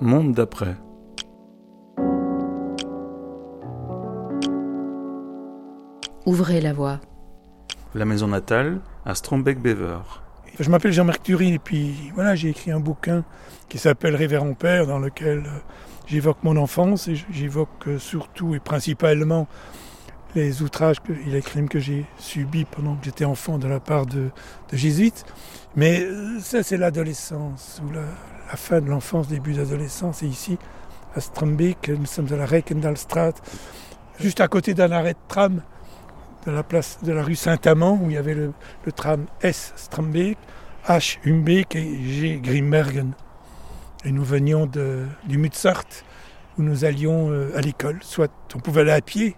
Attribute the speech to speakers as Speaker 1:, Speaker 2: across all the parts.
Speaker 1: Monde d'après.
Speaker 2: Ouvrez la voie.
Speaker 1: La maison natale à Strombeck-Bever.
Speaker 3: Je m'appelle Jean-Marc Turin et puis voilà, j'ai écrit un bouquin qui s'appelle Révérend Père dans lequel euh, j'évoque mon enfance et j'évoque euh, surtout et principalement les outrages et les crimes que j'ai subis pendant que j'étais enfant de la part de, jésuites. Mais euh, ça, c'est l'adolescence, ou la, fin de l'enfance, début d'adolescence. Et ici, à Strombeek, nous sommes à la Reikendalstraat, juste à côté d'un arrêt de tram de la place de la rue Saint-Amand, où il y avait le, tram S Strombeek, H Humbeek et G Grimbergen. Et nous venions de, du Mutsart, où nous allions euh, à l'école. Soit on pouvait aller à pied,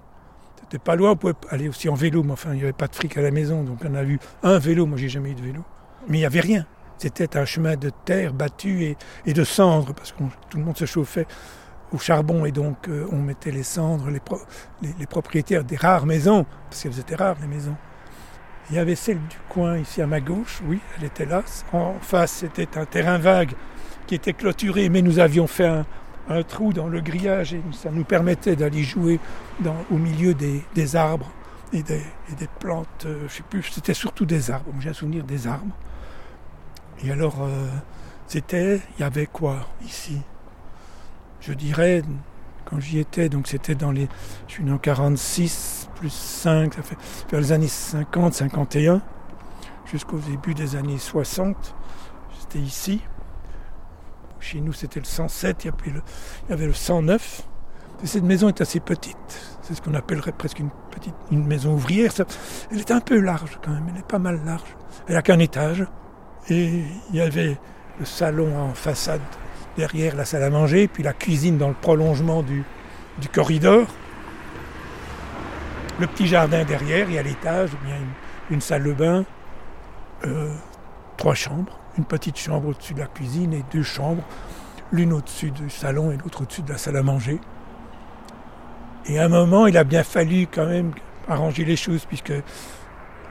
Speaker 3: c'était pas loin, on pouvait aller aussi en vélo, mais enfin il n'y avait pas de fric à la maison, donc on a vu un vélo, moi j'ai jamais eu de vélo. Mais il n'y avait rien. C'était un chemin de terre battu et, de cendres, parce que tout le monde se chauffait au charbon et donc euh, on mettait les cendres, les, propriétaires des rares maisons, parce qu'elles étaient rares les maisons. Il y avait celle du coin ici à ma gauche, oui, elle était là. En face, c'était un terrain vague qui était clôturé, mais nous avions fait un, trou dans le grillage et ça nous permettait d'aller jouer au milieu des, arbres et des, plantes. Euh, je sais plus, c'était surtout des arbres. J'ai un souvenir des arbres. Et alors, euh, c'était, il y avait quoi ici? Je dirais, quand j'y étais, donc c'était dans les. Je suis né en 46, plus 5, ça fait vers les années 50, 51, jusqu'au début des années 60. J'étais ici. Chez nous, c'était le 107, il y avait le, 109. cette maison est assez petite. C'est ce qu'on appellerait presque une petite une maison ouvrière. elle est un peu large quand même, elle est pas mal large. Elle n'a qu'un étage. Et il y avait le salon en façade derrière la salle à manger, puis la cuisine dans le prolongement du, corridor. Le petit jardin derrière, et à l'étage, bien une, salle de bain, euh, trois chambres une petite chambre au-dessus de la cuisine et deux chambres, l'une au-dessus du salon et l'autre au-dessus de la salle à manger. Et à un moment, il a bien fallu quand même arranger les choses puisque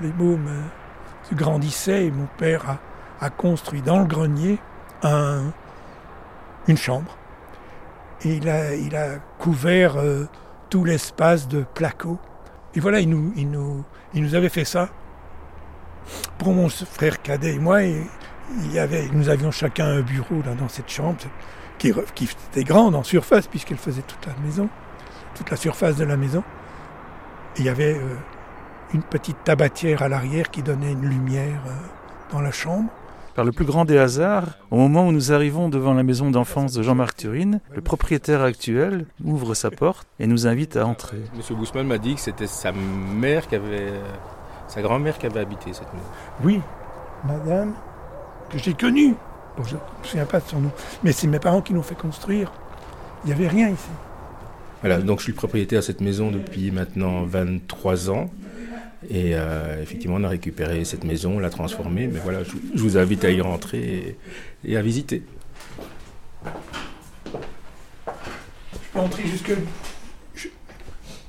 Speaker 3: les mômes euh, se grandissaient et mon père a, construit dans le grenier un, une chambre. Et il a, il a couvert euh, tout l'espace de placo. Et voilà, il nous, il, nous, il nous avait fait ça pour mon frère cadet et moi. Il y avait, nous avions chacun un bureau là, dans cette chambre qui, qui était grande en surface puisqu'elle faisait toute la maison, toute la surface de la maison. il y avait euh, une petite tabatière à l'arrière qui donnait une lumière euh, dans la chambre.
Speaker 1: Par le plus grand des hasards, au moment où nous arrivons devant la maison d'enfance de Jean-Marc Turine, le propriétaire actuel ouvre sa porte et nous invite à entrer.
Speaker 4: Monsieur Guzman m'a dit que c'était sa mère qui avait, sa grand-mère qui avait habité cette maison.
Speaker 3: Oui, madame que j'ai connu. je ne me souviens pas de son nom. Mais c'est mes parents qui l'ont fait construire. Il n'y avait rien ici.
Speaker 4: Voilà, donc je suis propriétaire de cette maison depuis maintenant 23 ans. Et euh, effectivement, on a récupéré cette maison, on l'a transformée. Mais voilà, je, vous invite à y rentrer et, à visiter.
Speaker 3: Je peux entrer jusque.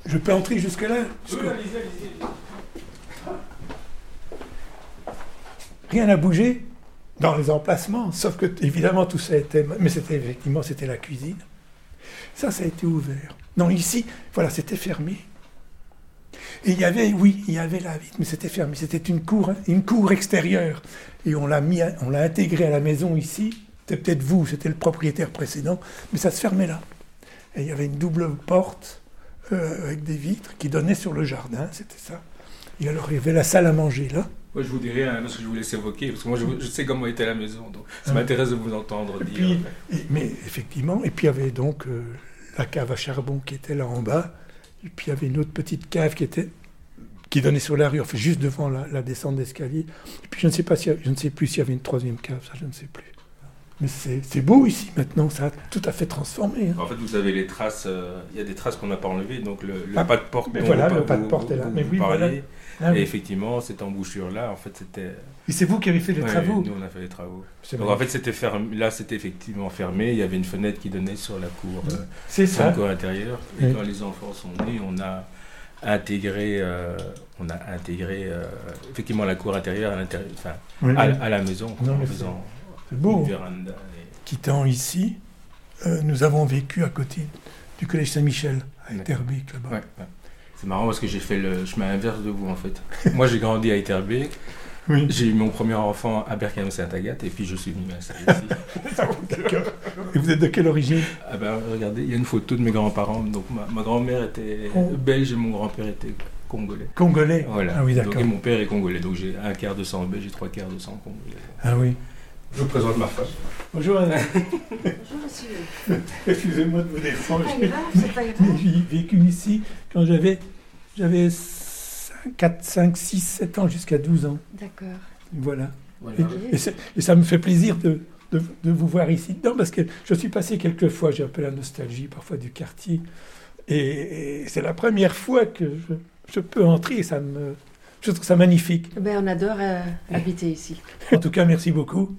Speaker 3: Je, peux entrer jusque là Rien n'a bougé dans les emplacements, sauf que évidemment tout ça était, mais c'était effectivement c'était la cuisine. Ça, ça a été ouvert. Non, ici, voilà, c'était fermé. Et il y avait, oui, il y avait la vitre, mais c'était fermé. C'était une cour, une cour extérieure. Et on l'a mis, on l'a intégré à la maison ici. C'était peut-être vous, c'était le propriétaire précédent, mais ça se fermait là. Et il y avait une double porte euh, avec des vitres qui donnaient sur le jardin, c'était ça. Et alors il y avait la salle à manger là.
Speaker 4: Moi, je vous dis rien parce que je vous laisse évoquer, parce que moi, je, sais comment était la maison, donc ça ah. m'intéresse de vous entendre dire.
Speaker 3: mais effectivement, et puis il y avait donc euh, la cave à charbon qui était là en bas, et puis il y avait une autre petite cave qui était qui donnait sur la rue, enfin juste devant la, descente d'escalier. Et puis je ne sais pas si je ne sais plus s'il y avait une troisième cave, ça je ne sais plus. Mais c'est beau ici maintenant, ça a tout à fait transformé. Hein.
Speaker 4: En fait, vous avez les traces, euh, il y a des traces qu'on n'a pas enlevées, donc le, ah, pas de porte.
Speaker 3: Mais voilà, le pas de porte est là. mais oui, voilà.
Speaker 4: Ah et effectivement, cette embouchure-là, en fait, c'était.
Speaker 3: Et c'est vous qui avez fait les travaux
Speaker 4: Nous, on a fait les travaux. Donc, en fait, c'était fermé. Là, c'était effectivement fermé. Il y avait une fenêtre qui donnait sur la cour.
Speaker 3: Euh, c'est ça.
Speaker 4: La cour intérieure. Et quand les enfants sont nés, on a intégré, euh, on a intégré euh, effectivement la cour intérieure à, enfin, à, la maison
Speaker 3: en faisant c'est beau. Une véranda. Quittant ici, euh, nous avons vécu à côté du collège Saint-Michel, à Etterbeek, là-bas.
Speaker 4: Ouais, ouais. C'est marrant parce que j'ai fait le chemin inverse de vous en fait. Moi j'ai grandi à Etterbeek,
Speaker 3: Oui.
Speaker 4: j'ai eu mon premier enfant à Berkane-Saint-Agathe et puis je suis venu m'installer ici.
Speaker 3: D'accord. Et vous êtes de quelle origine?
Speaker 4: Ah ben regardez, il y a une photo de mes grands-parents. Donc ma, ma grand-mère était
Speaker 3: Oh.
Speaker 4: belge et mon grand-père était congolais.
Speaker 3: Congolais?
Speaker 4: Voilà.
Speaker 3: Ah oui,
Speaker 4: Donc,
Speaker 3: d'accord.
Speaker 4: et mon père est congolais, donc j'ai un quart de sang belge et trois quarts de sang congolais.
Speaker 3: Ah oui.
Speaker 4: Je vous présente ma femme.
Speaker 3: Bonjour Anna.
Speaker 5: Bonjour monsieur.
Speaker 3: Excusez-moi de vous déranger.
Speaker 5: C'est pas grave, c'est pas
Speaker 3: Mais
Speaker 5: grave.
Speaker 3: J'ai vécu ici quand j'avais j'avais 4, 5, 6, 7 ans jusqu'à 12 ans.
Speaker 5: D'accord.
Speaker 3: Voilà.
Speaker 4: Voilà.
Speaker 3: Et, et c'est- et ça me fait plaisir de, de- de vous voir ici dedans parce que je suis passé quelques fois, j'ai un peu la nostalgie parfois du quartier. Et, et c'est la première fois que je, je peux entrer et ça me. Je trouve ça magnifique.
Speaker 5: Ben, on adore euh, habiter ici.
Speaker 3: En tout cas, merci beaucoup.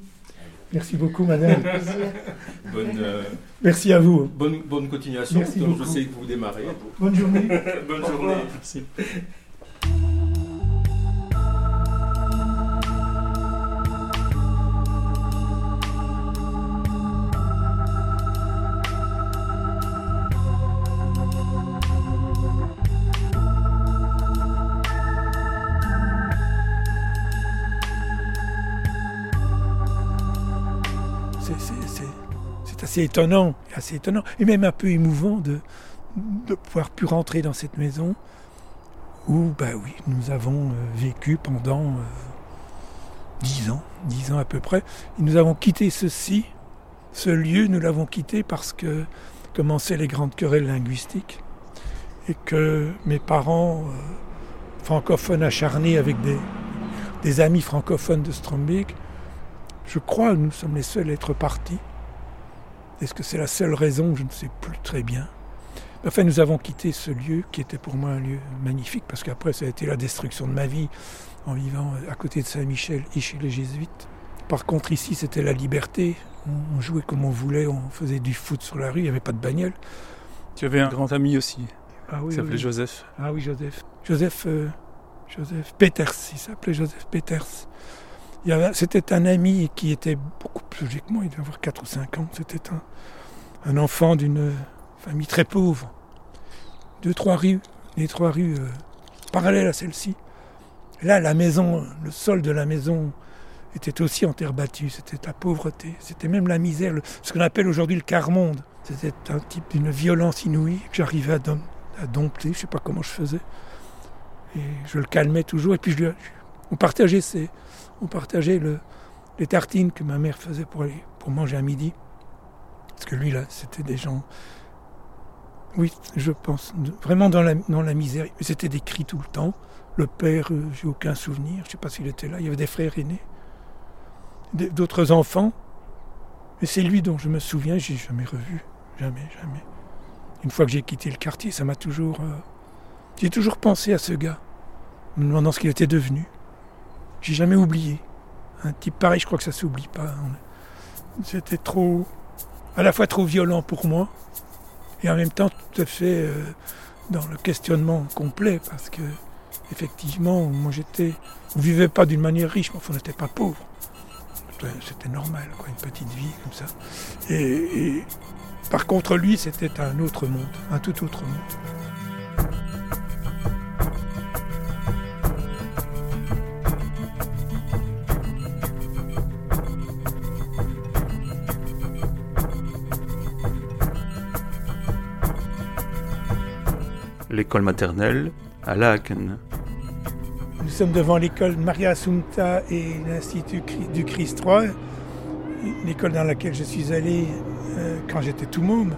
Speaker 3: Merci beaucoup, madame.
Speaker 4: Bonne, euh,
Speaker 3: Merci à vous.
Speaker 4: bonne, bonne continuation.
Speaker 3: Merci
Speaker 4: Donc, je sais que vous démarrez.
Speaker 3: Bonne journée.
Speaker 4: bonne
Speaker 3: Au
Speaker 4: journée.
Speaker 3: revoir.
Speaker 1: Merci.
Speaker 3: Assez étonnant, assez étonnant, et même un peu émouvant de, pouvoir pu rentrer dans cette maison où, bah oui, nous avons euh, vécu pendant euh, dix ans, dix ans à peu près. Nous avons quitté ceci, ce lieu, nous l'avons quitté parce que commençaient les grandes querelles linguistiques et que mes parents euh, francophones acharnés avec des, des amis francophones de Strombeek je crois que nous sommes les seuls à être partis. Est-ce que c'est la seule raison? Je ne sais plus très bien. Enfin, nous avons quitté ce lieu qui était pour moi un lieu magnifique parce qu'après, ça a été la destruction de ma vie en vivant à côté de Saint-Michel et chez les Jésuites. Par contre, ici, c'était la liberté. On jouait comme on voulait, on faisait du foot sur la rue, il n'y avait pas de bagnole.
Speaker 1: Tu avais un grand ami aussi,
Speaker 3: Ah oui,
Speaker 1: s'appelait
Speaker 3: oui.
Speaker 1: Joseph.
Speaker 3: Ah oui, Joseph. Joseph, euh, Joseph Peters, il s'appelait Joseph Peters. C'était un ami qui était beaucoup plus moi, il devait avoir 4 ou 5 ans. C'était un, enfant d'une famille très pauvre. Deux, trois rues, les trois rues euh, parallèles à celle-ci. Là, la maison, le sol de la maison était aussi en terre battue. C'était la pauvreté, c'était même la misère, ce qu'on appelle aujourd'hui le quart-monde. C'était un type d'une violence inouïe que j'arrivais à dompter. Je ne sais pas comment je faisais. Et je le calmais toujours. Et puis je lui- on partageait, ces- on partageait le- les tartines que ma mère faisait pour, manger à midi. Parce que lui, là, c'était des gens. Oui, je pense, vraiment dans la, dans la misère. C'était des cris tout le temps. Le père, euh, j'ai aucun souvenir. Je ne sais pas s'il était là. Il y avait des frères aînés, d'autres enfants. Mais c'est lui dont je me souviens. J'ai jamais revu. Jamais, jamais. Une fois que j'ai quitté le quartier, ça m'a toujours. euh, j'ai toujours pensé à ce gars, me demandant ce qu'il était devenu. J'ai jamais oublié. Un type pareil, je crois que ça s'oublie pas. C'était trop, à la fois trop violent pour moi, et en même temps tout à fait euh, dans le questionnement complet, parce que effectivement, moi j'étais, on vivait pas d'une manière riche, mais enfin, on n'était pas pauvre. C'était- normal, quoi, une petite vie comme ça. Et par contre, lui, c'était un autre monde, un tout autre monde.
Speaker 1: L'école maternelle à Laken.
Speaker 3: Nous sommes devant l'école Maria Assumpta et l'Institut du Christ III, l'école dans laquelle je suis allé euh, quand j'étais tout môme.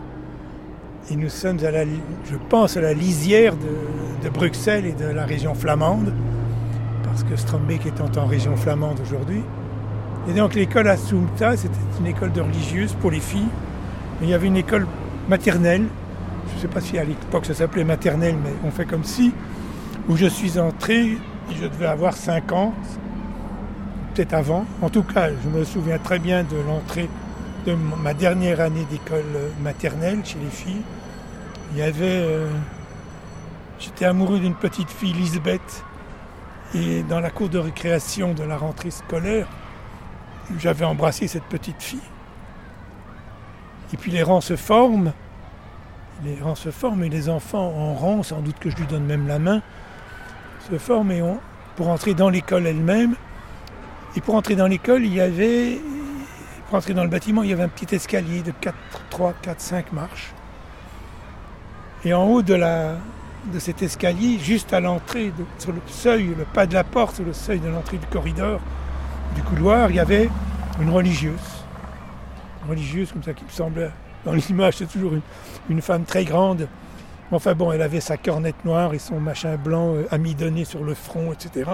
Speaker 3: Et nous sommes, à la, je pense, à la lisière de, Bruxelles et de la région flamande, parce que Strombeek étant en région flamande aujourd'hui. Et donc l'école Assumpta, c'était une école de religieuses pour les filles. Il y avait une école maternelle, je ne sais pas si à l'époque ça s'appelait maternelle, mais on fait comme si, où je suis entré, je devais avoir 5 ans, peut-être avant. En tout cas, je me souviens très bien de l'entrée de ma dernière année d'école euh, maternelle chez les filles. Il y avait. euh, J'étais amoureux d'une petite fille, Lisbeth, et dans la cour de récréation de la rentrée scolaire, j'avais embrassé cette petite fille. Et puis les rangs se forment. Les rangs se forment et les enfants en rang, sans doute que je lui donne même la main, se forment et pour entrer dans l'école elle-même. Et pour entrer dans l'école, il y avait, pour entrer dans le bâtiment, il y avait un petit escalier de 4, 3, 4, 5 marches. Et en haut de, de cet escalier, juste à l'entrée, sur le seuil, le pas de la porte, sur le seuil de l'entrée du corridor, du couloir, il y avait une religieuse. Une religieuse comme ça qui me semblait, dans l'image, c'est toujours une, femme très grande. Enfin bon, elle avait sa cornette noire et son machin blanc euh, amidonné sur le front, etc.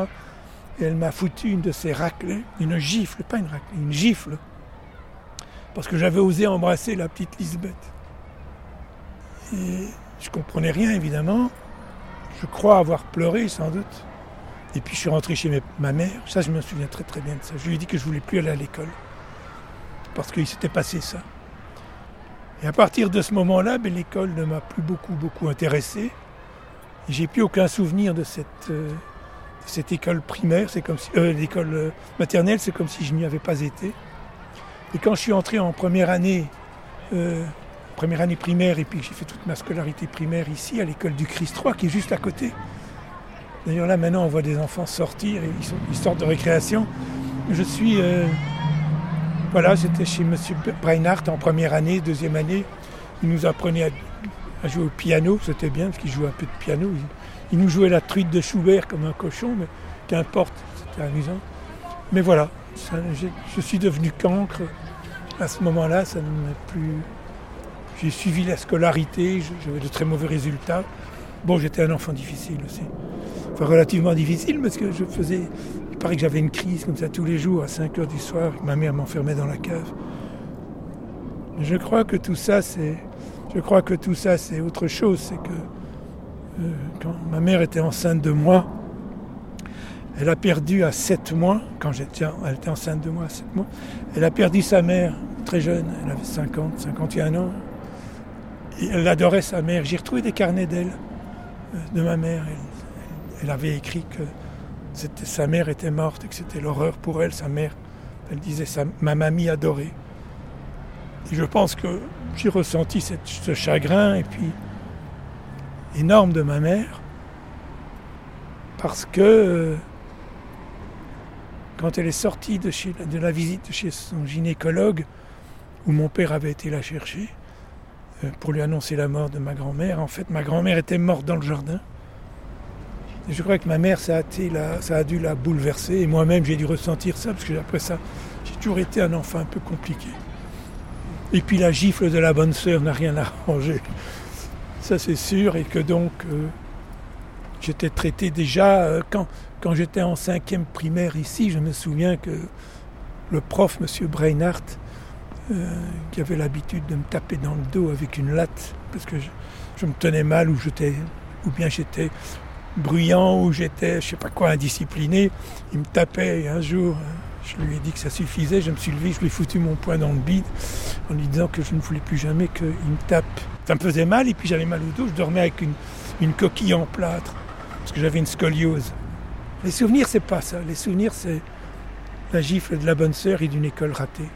Speaker 3: Et elle m'a foutu une de ces raclées, une gifle, pas une raclée, une gifle. Parce que j'avais osé embrasser la petite Lisbeth. Et je comprenais rien, évidemment. Je crois avoir pleuré, sans doute. Et puis je suis rentré chez ma mère. Ça, je me souviens très très bien de ça. Je lui ai dit que je voulais plus aller à l'école. Parce qu'il s'était passé ça. Et à partir de ce moment-là, ben, l'école ne m'a plus beaucoup, beaucoup intéressé. J'ai plus aucun souvenir de cette, euh, école primaire, c'est comme euh, l'école euh, maternelle, c'est comme si je n'y avais pas été. Et quand je suis entré en première année, première année primaire, et puis que j'ai fait toute ma scolarité primaire ici, à l'école du Christ 3, qui est juste à côté. D'ailleurs, là, maintenant, on voit des enfants sortir, ils sortent de récréation. Je suis. Voilà, j'étais chez M. Breinhardt en première année, deuxième année. Il nous apprenait à, jouer au piano, c'était bien, parce qu'il jouait un peu de piano. Il, nous jouait la truite de Schubert comme un cochon, mais qu'importe, c'était amusant. Mais voilà, je suis devenu cancre. À ce moment-là, ça ne m'a plus. J'ai suivi la scolarité, j'avais de très mauvais résultats. Bon, j'étais un enfant difficile aussi. Enfin, relativement difficile parce que je faisais. Paraît que j'avais une crise comme ça tous les jours à 5 heures du soir, ma mère m'enfermait dans la cave. Je crois que tout ça, c'est. Je crois que tout ça, c'est autre chose. C'est que euh, quand ma mère était enceinte de moi, elle a perdu à 7 mois, quand j'étais, elle était enceinte de moi à 7 mois, elle a perdu sa mère très jeune, elle avait 50, 51 ans. Elle adorait sa mère. J'ai retrouvé des carnets d'elle, euh, de ma mère. Elle avait écrit que c'était- sa mère était morte et que c'était l'horreur pour elle, sa mère. Elle disait sa, ma mamie adorée. Et je pense que j'ai ressenti ce chagrin et puis énorme de ma mère parce que euh, quand elle est sortie de la visite chez son gynécologue où mon père avait été la chercher euh, pour lui annoncer la mort de ma grand-mère, en fait ma grand-mère était morte dans le jardin. Je crois que ma mère, ça a, dû la bouleverser et moi-même j'ai dû ressentir ça parce que après ça, j'ai toujours été un enfant un peu compliqué. Et puis la gifle de la bonne sœur n'a rien arrangé. Ça c'est sûr, et que donc euh, j'étais traité déjà, euh, quand, quand j'étais en cinquième primaire ici, je me souviens que le prof, M. Breinhardt, euh, qui avait l'habitude de me taper dans le dos avec une latte, parce que je, me tenais mal, j'étais, ou bien j'étais bruyant, ou j'étais, je sais pas quoi, indiscipliné, il me tapait et un jour. Je lui ai dit que ça suffisait, je me suis levé, je lui ai foutu mon poing dans le bide en lui disant que je ne voulais plus jamais qu'il me tape. Ça me faisait mal et puis j'avais mal au dos, je dormais avec une, une coquille en plâtre parce que j'avais une scoliose. Les souvenirs, c'est pas ça. Les souvenirs, c'est la gifle de la bonne sœur et d'une école ratée.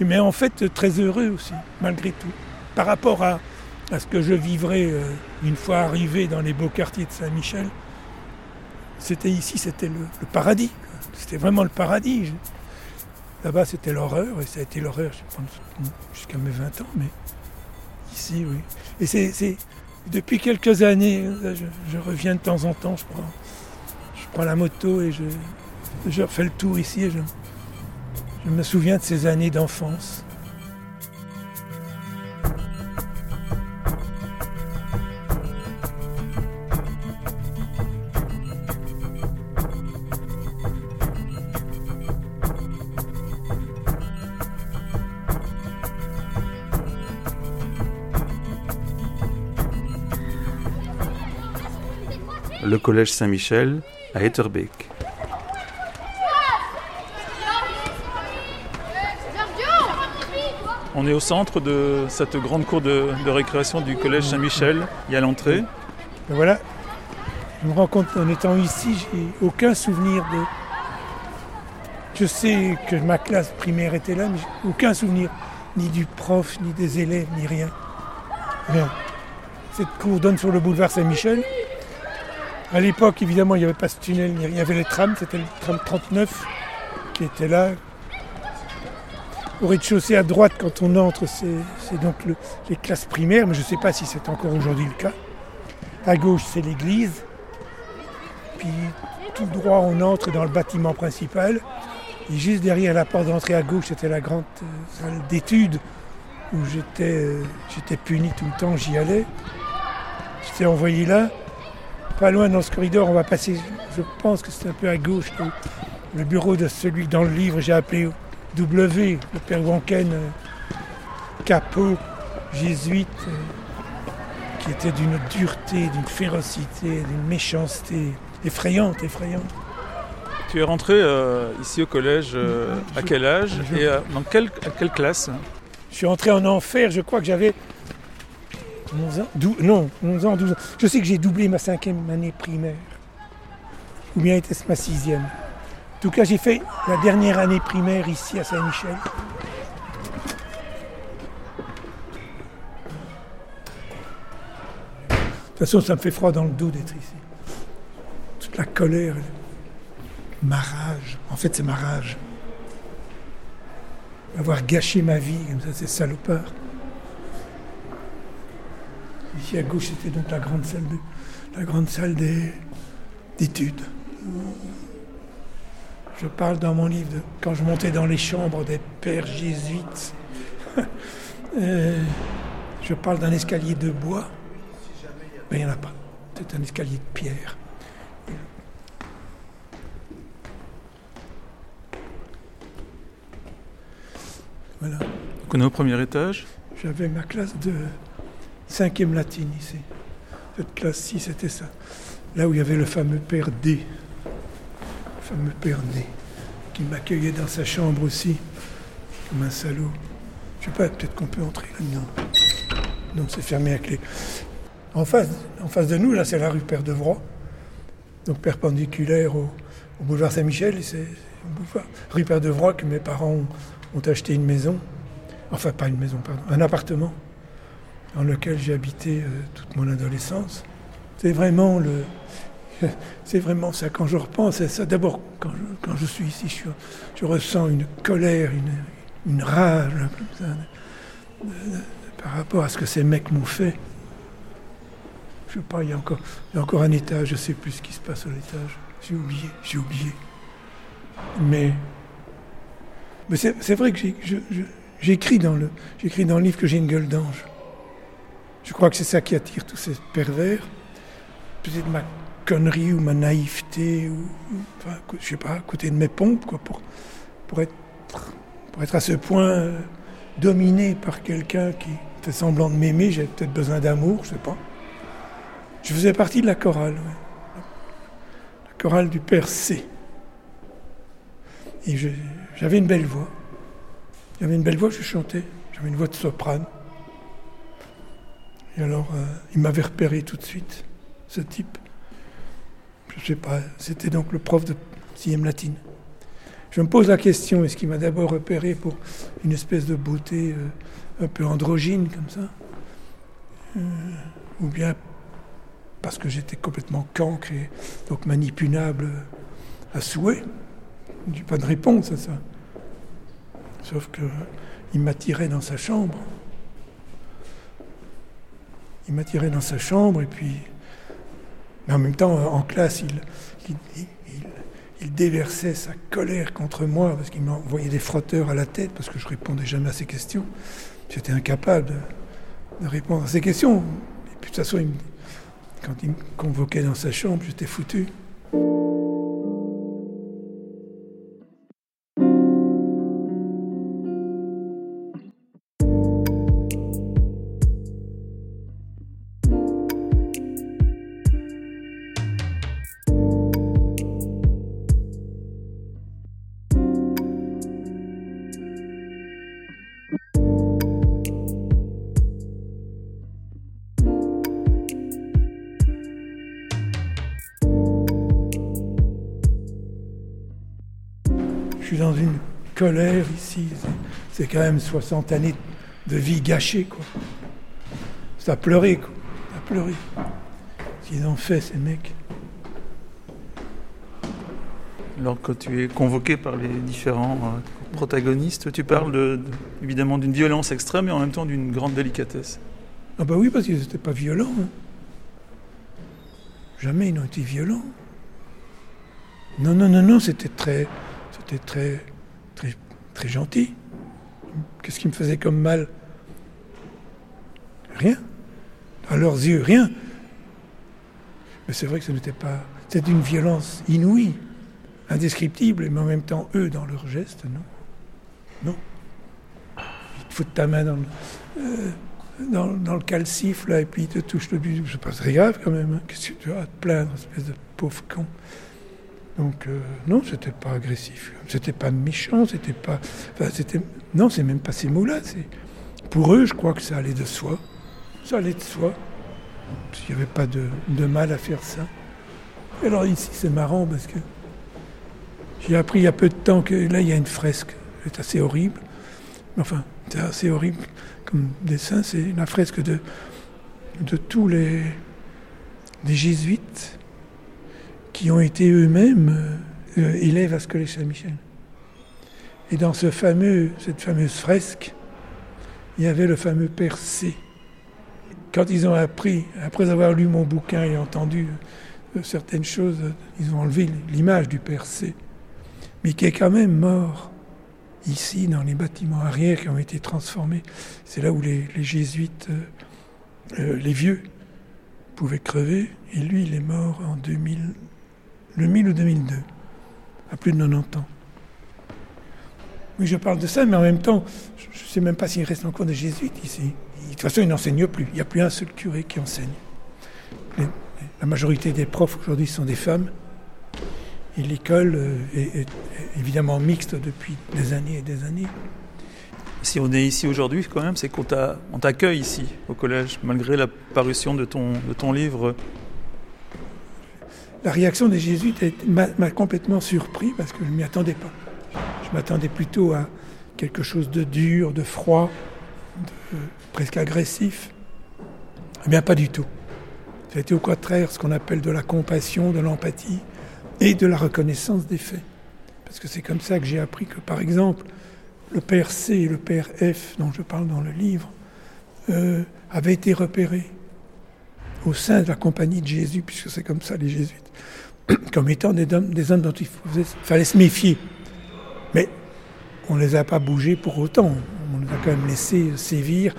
Speaker 3: Mais en fait, très heureux aussi, malgré tout. Par rapport à, à ce que je vivrais euh, une fois arrivé dans les beaux quartiers de Saint-Michel, c'était ici, c'était le, paradis. C'était vraiment le paradis. Là-bas, c'était l'horreur, et ça a été l'horreur jusqu'à mes 20 ans, mais ici, oui. Et c'est, depuis quelques années, je, reviens de temps en temps, je prends, la moto et je, refais le tour ici et je me souviens de ces années d'enfance.
Speaker 1: Le collège Saint-Michel à Etterbeek. On est au centre de cette grande cour de, de récréation du collège Saint-Michel. Il y a l'entrée.
Speaker 3: Ben voilà, je me rends compte en étant ici, j'ai aucun souvenir de. Je sais que ma classe primaire était là, mais j'ai aucun souvenir ni du prof, ni des élèves, ni rien. Rien. Cette cour donne sur le boulevard Saint-Michel. À l'époque, évidemment, il n'y avait pas ce tunnel, il y avait les trams, c'était le tram 39 qui était là. Au rez-de-chaussée à droite, quand on entre, c'est donc le- les classes primaires, mais je ne sais pas si c'est encore aujourd'hui le cas. À gauche, c'est l'église. Puis tout droit, on entre dans le bâtiment principal. Et juste derrière la porte d'entrée à gauche, c'était la grande euh, salle d'études où euh, j'étais puni tout le temps, j'y allais. J'étais envoyé là. Pas loin dans ce corridor, on va passer, je pense que c'est un peu à gauche, le, bureau de celui que dans le livre j'ai appelé W, le père Wanken, euh, capot, jésuite, euh, qui était d'une dureté, d'une férocité, d'une méchanceté effrayante, effrayante.
Speaker 1: Tu es rentré euh, ici au collège euh, à quel âge et dans quelle, à quelle classe?
Speaker 3: Je suis entré en enfer, je crois que j'avais 11 ans, non, 11 ans, 12 ans. Je sais que j'ai doublé ma cinquième année primaire. Ou bien était-ce ma sixième En tout cas, j'ai fait la dernière année primaire ici à Saint-Michel. De toute façon, ça me fait froid dans le dos d'être ici. Toute la colère, ma rage. En fait, c'est ma rage avoir gâché ma vie comme ça, c'est salopard. Ici à gauche, c'était donc la grande salle de, la grande salle des- d'études. Je parle dans mon livre de quand je montais dans les chambres des pères jésuites. Euh, je parle d'un escalier de bois, mais il n'y en a pas. C'est un escalier de pierre. Voilà.
Speaker 1: Donc on est au premier étage.
Speaker 3: J'avais ma classe de cinquième latine ici. Cette classe-ci, c'était ça. Là où il y avait le fameux père D. Le fameux père D. Qui m'accueillait dans sa chambre aussi. Comme un salaud. Je sais pas, peut-être qu'on peut entrer là-dedans. Non, c'est fermé à clé. En face, en face de nous, là, c'est la rue Père de Vroy. Donc perpendiculaire au, boulevard Saint-Michel. C'est rue Père de Vroy que mes parents ont acheté une maison. Enfin, pas une maison, pardon, un appartement dans lequel j'ai habité euh, toute mon adolescence. C'est vraiment le, c'est vraiment ça. Quand je repense à ça, d'abord, quand je, suis ici, je, ressens une colère, une, rage par rapport à ce que ces mecs m'ont fait. Je sais pas, il y a encore, il y a encore un étage, je sais plus ce qui se passe à l'étage. J'ai oublié, j'ai oublié. Mais, mais c'est vrai que j'écris dans dans le livre que j'ai une gueule d'ange. Je crois que c'est ça qui attire tous ces pervers. Peut-être ma connerie ou ma naïveté, ou, enfin, je sais pas, à côté de mes pompes, quoi, pour, pour, être, pour être à ce point euh, dominé par quelqu'un qui fait semblant de m'aimer, j'ai peut-être besoin d'amour, je sais pas. Je faisais partie de la chorale, la chorale du Père C. Et j'avais une belle voix. J'avais une belle voix, je chantais. J'avais une voix de soprane. Et alors, euh, il m'avait repéré tout de suite, ce type. Je sais pas, c'était donc le prof de sixième latine. Je me pose la question, est-ce qu'il m'a d'abord repéré pour une espèce de beauté euh, un peu androgyne comme ça Euh, Ou bien parce que j'étais complètement cancre et donc manipulable à souhait Je n'ai pas de réponse à ça. Sauf que il m'attirait dans sa chambre. Il m'attirait dans sa chambre et puis. Mais en même temps, en classe, il, déversait sa colère contre moi parce qu'il m'envoyait des frotteurs à la tête parce que je répondais jamais à ses questions. J'étais incapable de, répondre à ses questions. Et puis de toute façon, quand il me convoquait dans sa chambre, j'étais foutu. Colère ici. C'est- quand même 60 années de vie gâchée, quoi. Ça a pleuré, quoi. Ça a pleuré. Ce qu'ils ont fait, ces mecs.
Speaker 1: Alors quand tu es convoqué par les différents euh, protagonistes, tu parles de- de- évidemment d'une violence extrême et en même temps d'une grande délicatesse.
Speaker 3: Ah bah oui, parce qu'ils n'étaient pas violents. hein. Jamais ils n'ont été violents. Non, non, non, non, c'était très, c'était très, très, gentil. Qu'est-ce qui me faisait comme mal? Rien. À leurs yeux, rien. Mais c'est vrai que ce n'était pas. C'était une violence inouïe, indescriptible, mais en même temps, eux, dans leurs gestes, non. Non. Ils te foutent ta main dans le. euh, dans, le calcif, là, et puis il te touche le but. C'est pas très grave quand même. hein. Qu'est-ce que tu vas te plaindre, espèce de pauvre con? Donc, euh, non, c'était pas agressif. C'était pas méchant, c'était pas. Enfin, c'était. Non, c'est même pas ces mots-là. C'est... Pour eux, je crois que ça allait de soi. Ça allait de soi. Il n'y avait pas de, mal à faire ça. Alors, ici, c'est marrant parce que j'ai appris il y a peu de temps que là, il y a une fresque. C'est assez horrible. Enfin, c'est assez horrible comme dessin, c'est la fresque de, de tous les, les jésuites qui ont été eux-mêmes euh, euh, élèves à Scolet Saint-Michel. Et dans cette fameuse fresque, il y avait le fameux Père C. Quand ils ont appris, après avoir lu mon bouquin et entendu euh, certaines choses, ils ont enlevé l'image du Père C, mais qui est quand même mort ici, dans les bâtiments arrière qui ont été transformés. C'est là où les, jésuites, les vieux, pouvaient crever. Et lui, il est mort en 2000, le 1000 ou 2002, à plus de 90 ans. Oui, je parle de ça, mais en même temps, je ne sais même pas s'il reste encore des jésuites ici. De toute façon, ils n'enseignent plus. Il n'y a plus un seul curé qui enseigne. La majorité des profs aujourd'hui sont des femmes. Et l'école euh, est, évidemment mixte depuis des années et des années.
Speaker 1: Si on est ici aujourd'hui, quand même, c'est qu'on t'a- on t'accueille ici, au collège, malgré la parution de ton livre.
Speaker 3: La réaction des jésuites m'a complètement surpris parce que je ne m'y attendais pas. Je m'attendais plutôt à quelque chose de dur, de froid, presque agressif. Eh bien, pas du tout. Été au contraire ce qu'on appelle de la compassion, de l'empathie et de la reconnaissance des faits. Parce que c'est comme ça que j'ai appris que, par exemple, le père C et le père F, dont je parle dans le livre, euh, avaient été repérés au sein de la compagnie de Jésus, puisque c'est comme ça les jésuites, comme étant des hommes, des hommes dont il fallait se méfier. Mais on ne les a pas bougés pour autant. On les a quand même laissés sévir.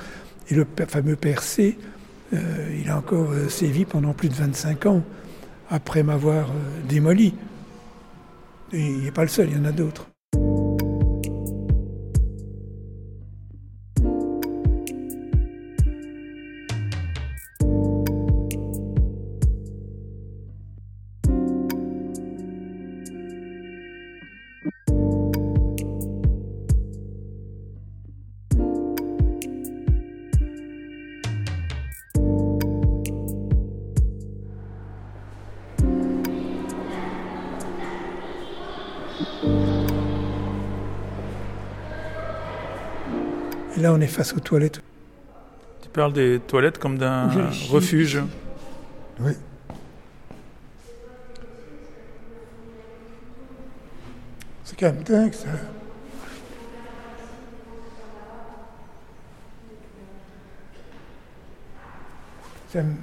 Speaker 3: Et le fameux C, euh, il a encore euh, sévi pendant plus de 25 ans, après m'avoir euh, démoli. Il n'est pas le seul, il y en a d'autres. Et là, on est face aux toilettes.
Speaker 1: Tu parles des toilettes comme d'un refuge.
Speaker 3: Oui. C'est quand même dingue, ça.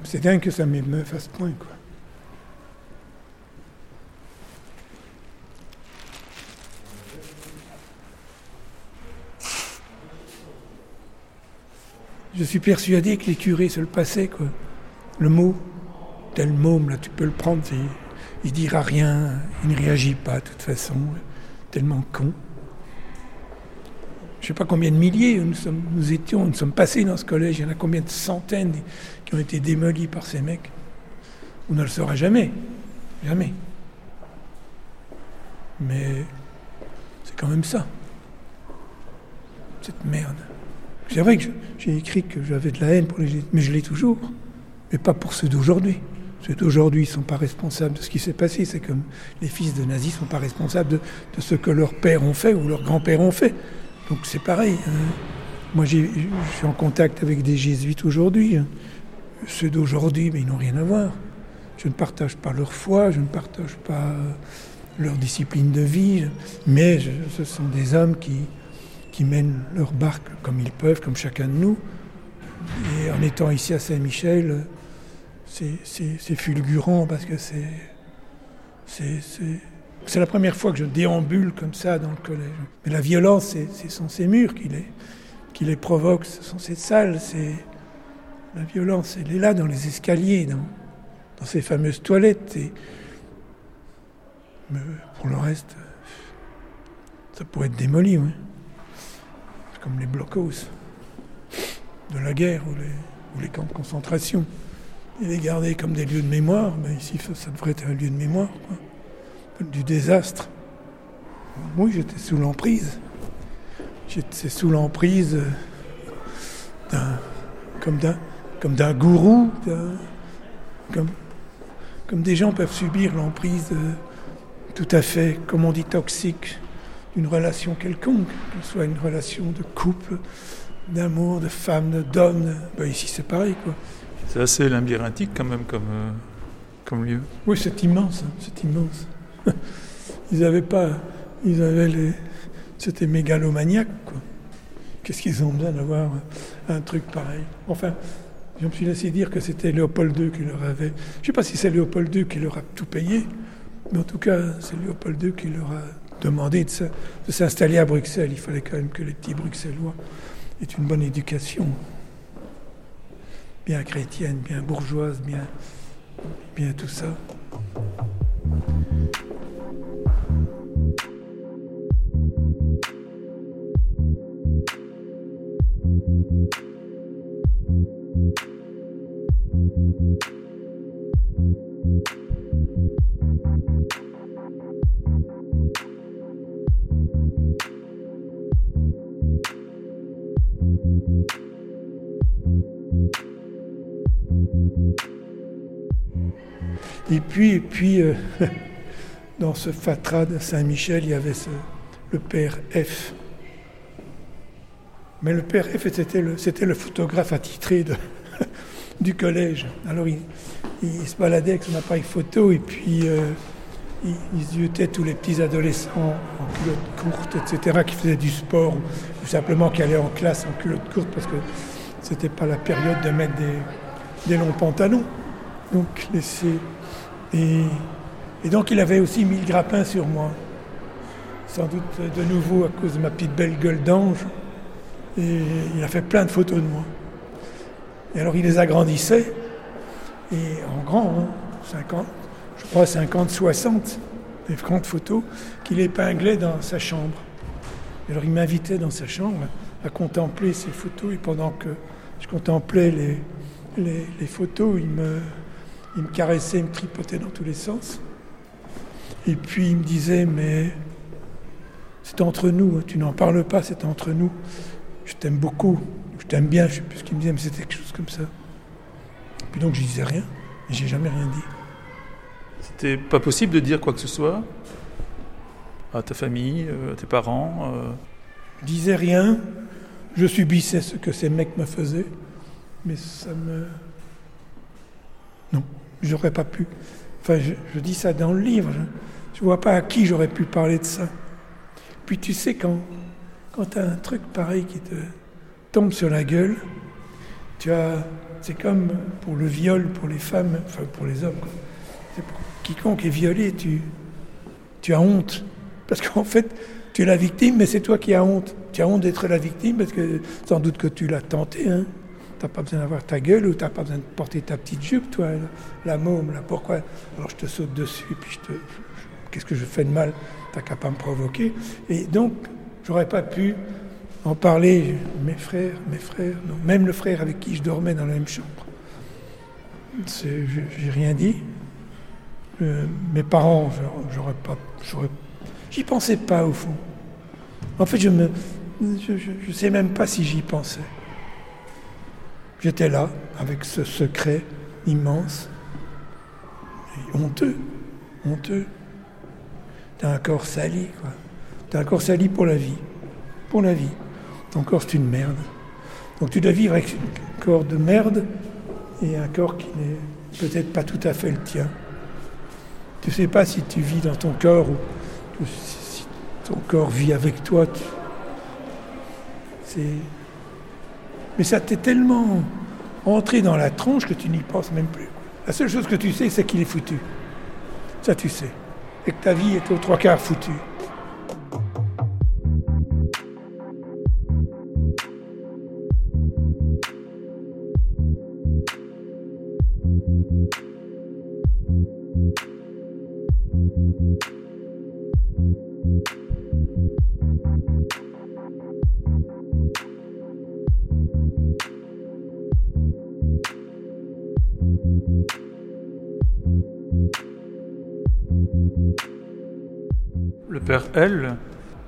Speaker 3: C'est dingue que ça m'émeuve à ce point, quoi. Je suis persuadé que les curés se le passaient. Le mot, tel môme, là, tu peux le prendre, il dira rien, il ne réagit pas, de toute façon, tellement con. Je ne sais pas combien de milliers nous, nous étions, nous sommes passés dans ce collège, il y en a combien de centaines qui ont été démolis par ces mecs. On ne le saura jamais, jamais. Mais c'est quand même ça, cette merde. C'est vrai que j'ai écrit que j'avais de la haine pour les Jésuites, mais je l'ai toujours. Mais pas pour ceux d'aujourd'hui. Ceux d'aujourd'hui ne sont pas responsables de ce qui s'est passé. C'est comme les fils de nazis ne sont pas responsables de, ce que leurs pères ont fait ou leurs grands-pères ont fait. Donc c'est pareil. hein. Moi, je suis en contact avec des jésuites aujourd'hui. hein. Ceux d'aujourd'hui, mais ils n'ont rien à voir. Je ne partage pas leur foi, je ne partage pas euh, leur discipline de vie, mais ce sont des hommes qui, qui mènent leur barque comme ils peuvent, comme chacun de nous. Et en étant ici à Saint-Michel, c'est- fulgurant parce que c'est c'est- la première fois que je déambule comme ça dans le collège. Mais la violence, c'est- ce sont ces murs qui les, les provoquent, ce sont ces salles, c'est la violence, elle est là dans les escaliers, dans, dans ces fameuses toilettes. Et, pour le reste, ça pourrait être démoli, oui. Comme les blockhaus de la guerre ou les, camps de concentration. Et les garder comme des lieux de mémoire, ben ici ça, devrait être un lieu de mémoire, du désastre. Oui, j'étais sous l'emprise. J'étais sous l'emprise euh, d'un, comme d'un, comme d'un gourou, comme, comme des gens peuvent subir l'emprise euh, tout à fait, comme on dit, toxique d'une relation quelconque, que ce soit une relation de couple, d'amour, de femme, d'homme. Ben ici c'est pareil, quoi.
Speaker 1: C'est assez labyrinthique quand même comme, euh, comme lieu.
Speaker 3: Oui, c'est immense, hein, c'est immense. Ils n'avaient pas, ils avaient les, c'était mégalomaniaque, quoi. Qu'est-ce qu'ils ont besoin d'avoir un truc pareil? Enfin, je me suis laissé dire que c'était Léopold II qui leur avait. Je ne sais pas si c'est Léopold II qui leur a tout payé, mais en tout cas, c'est Léopold II qui leur a demandé de se- de s'installer à Bruxelles. Il fallait quand même que les petits Bruxellois aient une bonne éducation, bien chrétienne, bien bourgeoise, bien, bien tout ça. Puis, et puis euh, dans ce fatras de Saint-Michel, il y avait le père F. Mais le père F, c'était le, le photographe attitré du collège. Alors il, se baladait avec son appareil photo et puis euh, il, il tous les petits adolescents en culotte courte, etc., qui faisaient du sport ou simplement qui allaient en classe en culotte courte parce que c'était pas la période de mettre des, des longs pantalons. Donc laisser et, donc il avait aussi mis le grappin sur moi. Sans doute de nouveau à cause de ma petite belle gueule d'ange. Et il a fait plein de photos de moi. Et alors il les agrandissait. Et en grand, hein, 50, je crois 50, 60, des grandes photos qu'il épinglait dans sa chambre. Et alors il m'invitait dans sa chambre à contempler ces photos. Et pendant que je contemplais les photos, il me, il me caressait, il me tripotait dans tous les sens. Et puis il me disait, mais c'est entre nous, hein, tu n'en parles pas, c'est entre nous. Je t'aime beaucoup, je t'aime bien, je ne sais plus ce qu'il me disait, mais c'était quelque chose comme ça. Puis donc je disais rien, et j'ai jamais rien dit.
Speaker 1: C'était pas possible de dire quoi que ce soit à ta famille, euh, à tes parents. euh,
Speaker 3: Je disais rien, je subissais ce que ces mecs me faisaient, mais ça me... J'aurais pas pu. Enfin, je, je dis ça dans le livre, je ne vois pas à qui j'aurais pu parler de ça. Puis tu sais, quand, quand tu as un truc pareil qui te tombe sur la gueule, tu as... C'est comme pour le viol, pour les femmes, enfin pour les hommes. quoi. Pour quiconque est violé, tu, tu as honte. Parce qu'en fait, tu es la victime, mais c'est toi qui as honte. Tu as honte d'être la victime parce que sans doute que tu l'as tenté. Hein. Tu n'as pas besoin d'avoir ta gueule ou tu n'as pas besoin de porter ta petite jupe, toi, la môme, là. Pourquoi? Alors je te saute dessus puis je te. Qu'est-ce que je fais de mal? T'as qu'à pas me provoquer. Et donc, j'aurais pas pu en parler. Mes frères, mes frères, non. Même le frère avec qui je dormais dans la même chambre. J'ai rien dit. Euh, mes parents, j'aurais- pas. J'y pensais pas au fond. En fait, je me, je- je sais même pas si j'y pensais. J'étais là avec ce secret immense, honteux, honteux. T'as un corps sali, quoi. T'as un corps sali pour la vie. pour la vie. Ton corps, c'est une merde. Donc tu dois vivre avec un corps de merde et un corps qui n'est peut-être pas tout à fait le tien. Tu sais pas si tu vis dans ton corps ou si ton corps vit avec toi. C'est... Mais ça t'est tellement entré dans la tronche que tu n'y penses même plus. La seule chose que tu sais, c'est qu'il est foutu. Ça, tu sais. Et que ta vie est aux trois quarts foutue.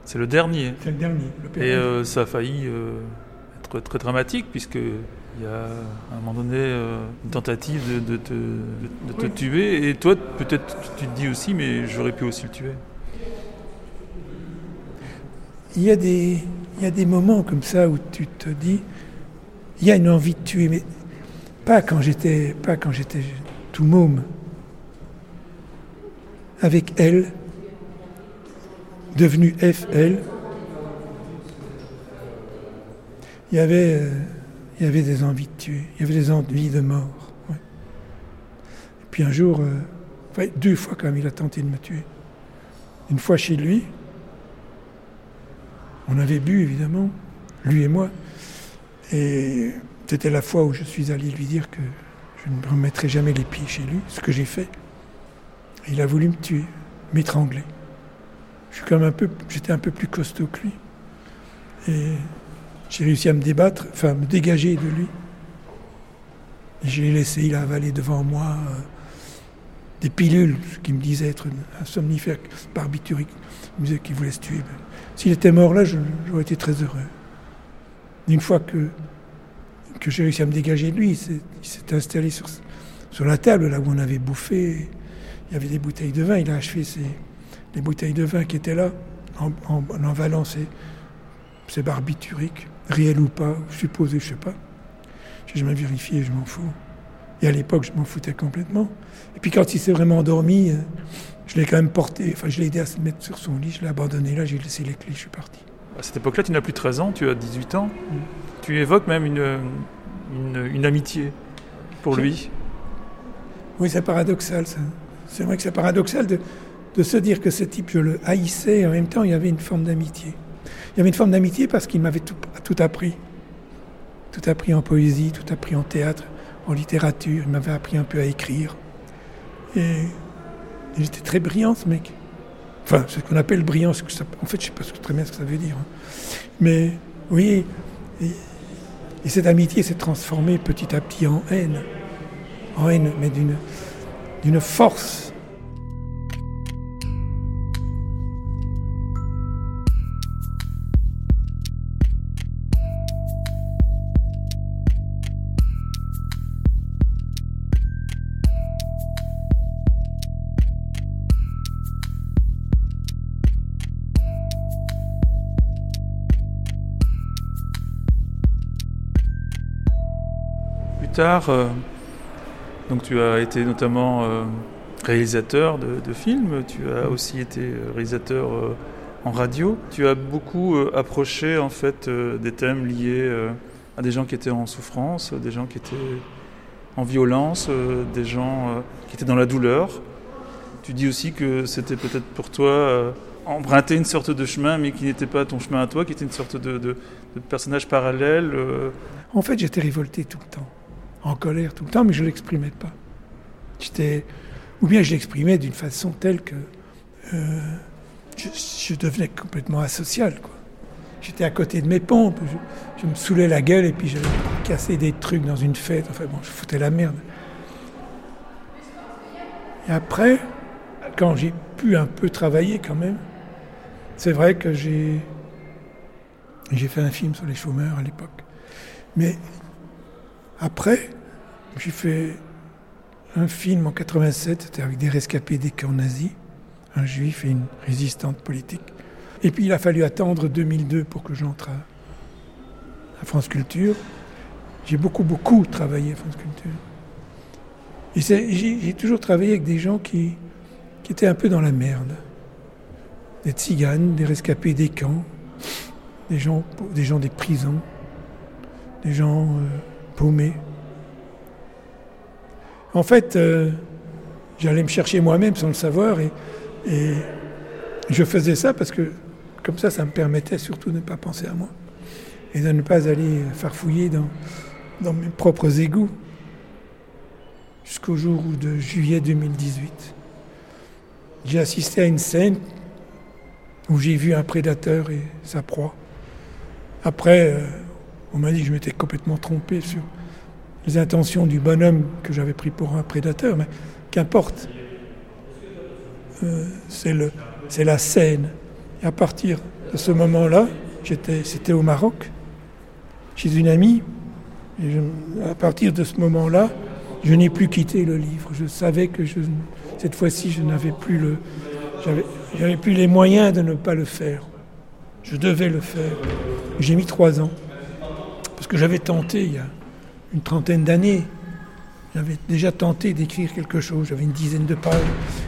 Speaker 1: C'est le dernier.
Speaker 3: C'est le dernier. Le
Speaker 1: Et euh, ça a failli euh, être très dramatique, puisqu'il y a à un moment donné euh, une tentative de, de te, de te
Speaker 3: Oui.
Speaker 1: tuer. Et toi, peut-être tu te dis aussi, mais j'aurais pu aussi le tuer.
Speaker 3: Il y, a des, il y a des moments comme ça où tu te dis, il y a une envie de tuer, mais pas quand j'étais, pas quand j'étais tout môme. Avec elle, devenue FL, il y avait, euh, il y avait des envies de tuer, il y avait des envies de mort. Et puis un jour, euh, deux fois quand même, il a tenté de me tuer. Une fois chez lui, on avait bu, évidemment, lui et moi. Et c'était la fois où je suis allé lui dire que je ne remettrai jamais les pieds chez lui, ce que j'ai fait. Il a voulu me tuer, m'étrangler. Quand même un peu, j'étais un peu plus costaud que lui. Et j'ai réussi à me débattre, enfin, me dégager de lui. Et je l'ai laissé, il a avalé devant moi euh, des pilules, ce qui me disait être un somnifère barbiturique. Il me disait qu'il voulait se tuer. Ben, S'il était mort là, j'aurais été très heureux. Une fois que, que j'ai réussi à me dégager de lui, il s'est- il s'est installé sur, sur la table, là où on avait bouffé. Il y avait des bouteilles de vin. Il a achevé ses, les bouteilles de vin qui étaient là, en, en, en avalant ses, ses barbituriques, réels ou pas, supposés, je sais pas. J'ai jamais vérifié, je m'en fous. Et à l'époque, je m'en foutais complètement. Et puis quand il s'est vraiment endormi, euh, je l'ai quand même porté, enfin je l'ai aidé à se mettre sur son lit, je l'ai abandonné là, j'ai laissé les clés, je suis parti.
Speaker 1: À cette époque-là, tu n'as plus 13 ans, tu as 18 ans. Tu évoques même une, une, une amitié pour lui.
Speaker 3: Oui, c'est paradoxal ça. C'est vrai que c'est paradoxal de, de se dire que ce type, je le haïssais et en même temps, il y avait une forme d'amitié. Il y avait une forme d'amitié parce qu'il m'avait tout, appris. Tout appris en poésie, tout appris en théâtre, en littérature. Il m'avait appris un peu à écrire. Et il était très brillant, ce mec. Enfin, c'est ce qu'on appelle brillant. en fait, je ne sais pas très bien ce que ça veut dire. hein. Mais oui, et, et cette amitié s'est transformée petit à petit en haine. En haine, mais d'une force.
Speaker 1: Tard, euh, donc tu as été notamment euh, réalisateur de, de films, tu as aussi été euh, réalisateur en radio. Tu as beaucoup approché en fait des thèmes liés à des gens qui étaient en souffrance, des gens qui étaient en violence, des gens qui étaient dans la douleur. Tu dis aussi que c'était peut-être pour toi emprunter une sorte de chemin, mais qui n'était pas ton chemin à toi, qui était une sorte de, de- de personnage parallèle.
Speaker 3: En fait, j'étais révolté tout le temps, en colère tout le temps, mais je ne l'exprimais pas. J'étais, ou bien je l'exprimais d'une façon telle que euh, je, devenais complètement asocial. J'étais à côté de mes pompes, je, je me saoulais la gueule et puis j'allais casser des trucs dans une fête. Enfin bon, je foutais la merde. Et après, quand j'ai pu un peu travailler quand même, c'est vrai que j'ai j'ai fait un film sur les chômeurs à l'époque. Mais après, j'ai fait un film en 87, c'était avec des rescapés des camps nazis, un juif et une résistante politique. Et puis il a fallu attendre 2002 pour que j'entre à, France Culture. J'ai beaucoup, beaucoup travaillé à France Culture. J'ai toujours travaillé avec des gens qui, étaient un peu dans la merde. Des tziganes, des rescapés des camps, des gens, des, gens des prisons, des gens euh, paumés. En fait, euh, j'allais me chercher moi-même sans le savoir et, je faisais ça parce que comme ça, ça me permettait surtout de ne pas penser à moi et de ne pas aller farfouiller dans, dans mes propres égouts jusqu'au jour de juillet 2018. J'ai assisté à une scène où j'ai vu un prédateur et sa proie. Après, euh, on m'a dit que je m'étais complètement trompé sur les intentions du bonhomme que j'avais pris pour un prédateur, mais qu'importe. Euh, c'est la scène. Et à partir de ce moment-là, c'était au Maroc, chez une amie. Et à partir de ce moment-là, je n'ai plus quitté le livre. Je savais que je, cette fois-ci, je n'avais plus le, plus les moyens de ne pas le faire. Je devais le faire. J'ai mis trois ans parce que j'avais tenté il y a une trentaine d'années. J'avais déjà tenté d'écrire quelque chose. J'avais une dizaine de pages,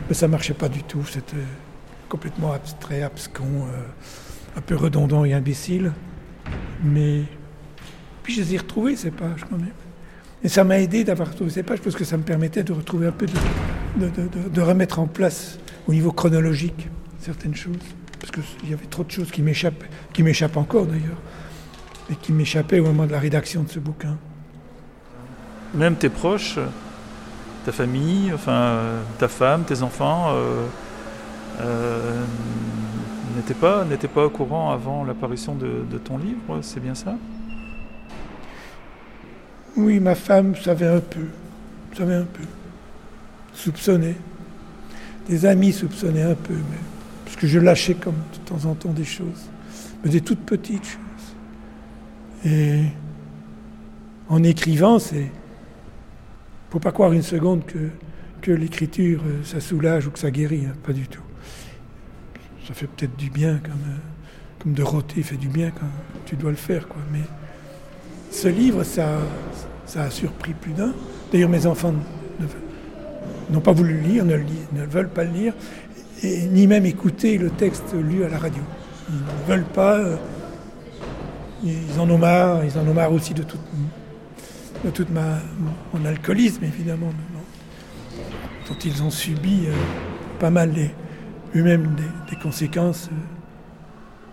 Speaker 3: mais ça marchait pas du tout. C'était complètement abstrait, abscon, euh, un peu redondant et imbécile. Mais puis je les ai ces pages quand même. Et ça m'a aidé d'avoir retrouvé ces pages parce que ça me permettait de retrouver un peu de remettre en place au niveau chronologique certaines choses. Parce qu'il y avait trop de choses qui m'échappent, qui m'échappent encore d'ailleurs, et qui m'échappaient au moment de la rédaction de ce bouquin.
Speaker 1: Même tes proches, ta famille, enfin ta femme, tes enfants, euh, euh, n'étaient pas, pas au courant avant l'apparition de, ton livre, c'est bien ça?
Speaker 3: Oui, ma femme savait un peu, savait un peu, soupçonnait. Des amis soupçonnaient un peu, parce que je lâchais comme de temps en temps des choses, mais des toutes petites choses. Et en écrivant, c'est, faut pas croire une seconde que que l'écriture euh, ça soulage ou que ça guérit, hein, pas du tout. Ça fait peut-être du bien comme euh, comme de rôter fait du bien quand tu dois le faire, quoi. Mais ce livre, ça, ça a surpris plus d'un. D'ailleurs, mes enfants ne- n'ont pas voulu le lire, ne, ne veulent pas le lire, ni même écouter le texte lu à la radio. Ils ne veulent pas. euh, Ils en ont marre. Ils en ont marre aussi de toute, de toute ma, mon alcoolisme, évidemment, dont- ils ont subi euh, pas mal eux-mêmes des, des conséquences euh,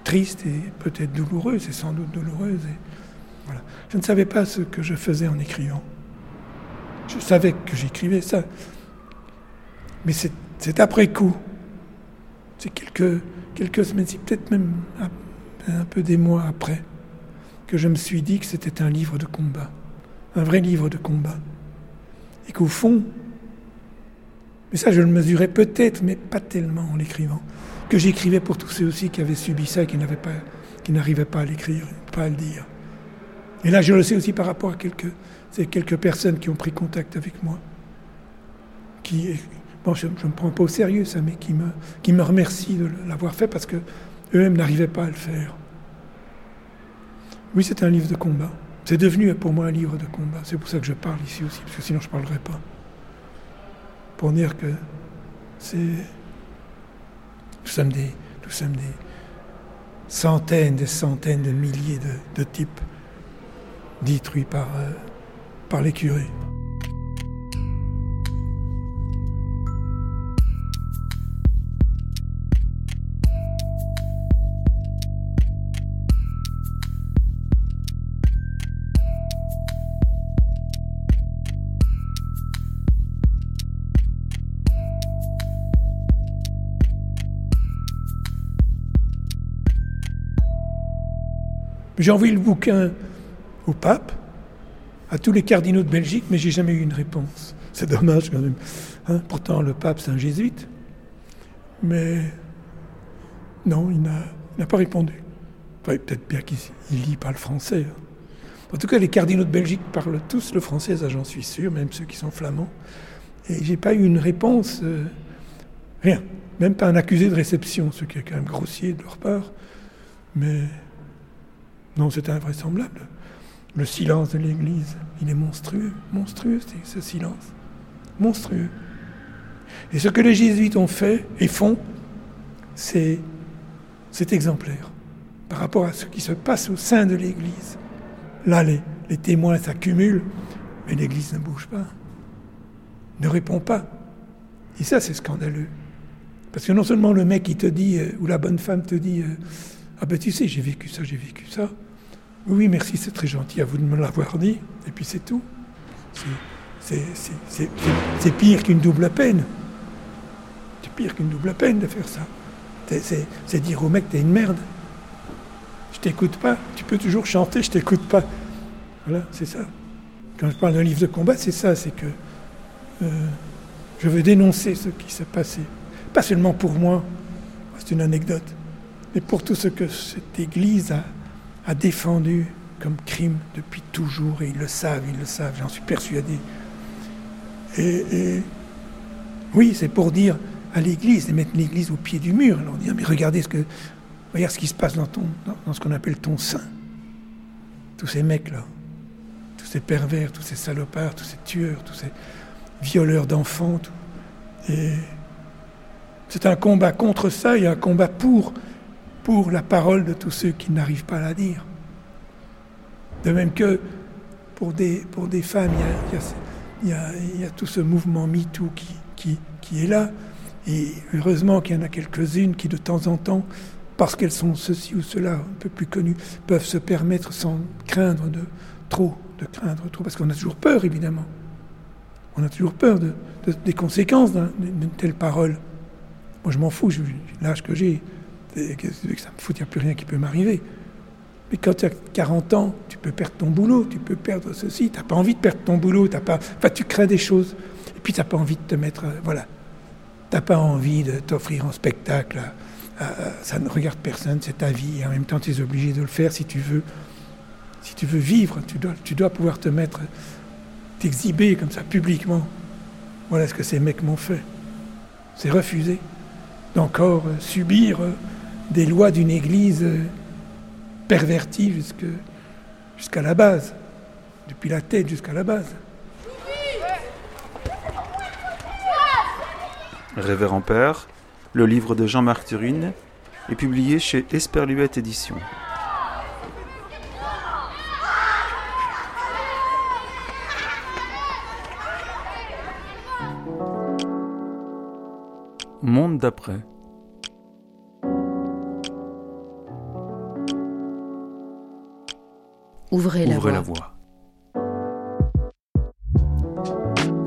Speaker 3: tristes et peut-être douloureuses, et sans doute douloureuses. et- voilà. Je ne savais pas ce que je faisais en écrivant. Je savais que j'écrivais ça. Mais c'est après coup. C'est quelques, quelques semaines, peut-être même un peu des mois après, que je me suis dit que c'était un livre de combat. Un vrai livre de combat. Et qu'au fond, mais ça je le mesurais peut-être, mais pas tellement en l'écrivant, que j'écrivais pour tous ceux aussi qui avaient subi ça et qui n'avaient pas, qui n'arrivaient pas à l'écrire, pas à le dire. Et là, je le sais aussi par rapport à quelques, c'est quelques personnes qui ont pris contact avec moi, qui, bon, je ne me prends pas au sérieux ça, mais qui me, qui me remercient de l'avoir fait parce que eux-mêmes n'arrivaient pas à le faire. Oui, c'est un livre de combat. C'est devenu pour moi un livre de combat. C'est pour ça que je parle ici aussi, parce que sinon je ne parlerais pas. Pour dire que c'est. Nous sommes des, nous sommes des centaines, des centaines de milliers de, de types détruits par, euh, par les curés. J'ai envoyé le bouquin au pape, à tous les cardinaux de Belgique, mais j'ai jamais eu une réponse. C'est dommage quand même. hein. Pourtant, le pape, c'est un jésuite. Mais non, il n'a pas répondu. Peut-être bien qu'il il lit pas le français. hein. En tout cas, les cardinaux de Belgique parlent tous le français, ça j'en suis sûr, même ceux qui sont flamands. Et j'ai pas eu une réponse euh, Rien. Même pas un accusé de réception, ce qui est quand même grossier de leur part. Mais non, c'est invraisemblable. Le silence de l'Église, il est monstrueux, monstrueux ce silence, monstrueux. Et ce que les jésuites ont fait et font, c'est exemplaire par rapport à ce qui se passe au sein de l'Église. Là, les, témoins s'accumulent, mais l'Église ne bouge pas, ne répond pas. Et ça, c'est scandaleux. Parce que non seulement le mec, il te dit, euh, ou la bonne femme te dit, euh, ah ben tu sais, j'ai vécu ça, j'ai vécu ça. Oui, merci, c'est très gentil à vous de me l'avoir dit, et puis c'est tout. C'est pire qu'une double peine. C'est pire qu'une double peine de faire ça. C'est dire au mec, t'es une merde. Je t'écoute pas. Tu peux toujours chanter, je t'écoute pas. Voilà, c'est ça. Quand je parle d'un livre de combat, c'est ça, c'est que euh, je veux dénoncer ce qui s'est passé. Pas seulement pour moi, c'est une anecdote, mais pour tout ce que cette Église a, défendu comme crime depuis toujours, et ils le savent, ils le savent, j'en suis persuadé. Et, oui, c'est pour dire à l'Église, de mettre l'Église au pied du mur, leur dire, mais regardez ce que, ce qui se passe dans, ton, dans ce qu'on appelle ton sein. Tous ces mecs-là, tous ces pervers, tous ces salopards, tous ces tueurs, tous ces violeurs d'enfants. Et c'est un combat contre ça et un combat pour, pour la parole de tous ceux qui n'arrivent pas à la dire. De même que pour des, pour des femmes, il y, a, tout ce mouvement MeToo qui, qui, qui est là. Et heureusement qu'il y en a quelques-unes qui, de temps en temps, parce qu'elles sont ceci ou cela, un peu plus connues, peuvent se permettre sans craindre de trop, de craindre trop, parce qu'on a toujours peur, évidemment. On a toujours peur de, des conséquences d'une telle parole. Moi, je m'en fous, l'âge que j'ai, que ça me il n'y a plus rien qui peut m'arriver. Mais quand tu as 40 ans, tu peux perdre ton boulot, tu peux perdre ceci, tu n'as pas envie de perdre ton boulot, as pas, enfin, tu crées des choses, et puis tu n'as pas envie de te mettre, euh, voilà, tu n'as pas envie de t'offrir un spectacle, ça ne regarde personne, c'est ta vie, et en même temps tu es obligé de le faire si tu veux, si tu veux vivre, tu dois, tu dois pouvoir te mettre exhibé comme ça publiquement. Voilà ce que ces mecs m'ont fait. C'est refuser d'encore euh, subir euh, des lois d'une église pervertie jusqu'à la base, depuis la tête jusqu'à la base.
Speaker 1: Révérend Père, le livre de Jean-Marc Turine est publié chez Esperluette Éditions. Monde d'après.
Speaker 2: Ouvrez, la,
Speaker 1: la voie.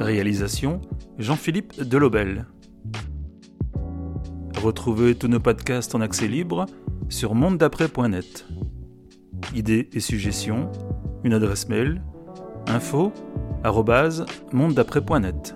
Speaker 1: Réalisation Jean-Philippe Delobel. Retrouvez tous nos podcasts en accès libre sur mondedaprès.net. Idées et suggestions, une adresse mail info mondedaprès.net.